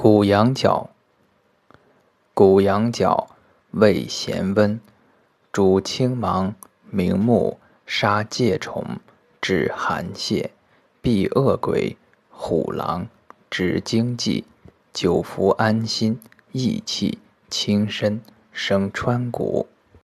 谷羊角，谷羊角味咸温，主青芒、明目、杀疥虫，止寒泻，避恶鬼、虎狼，止惊悸，久服安心，益气，轻身，生川谷。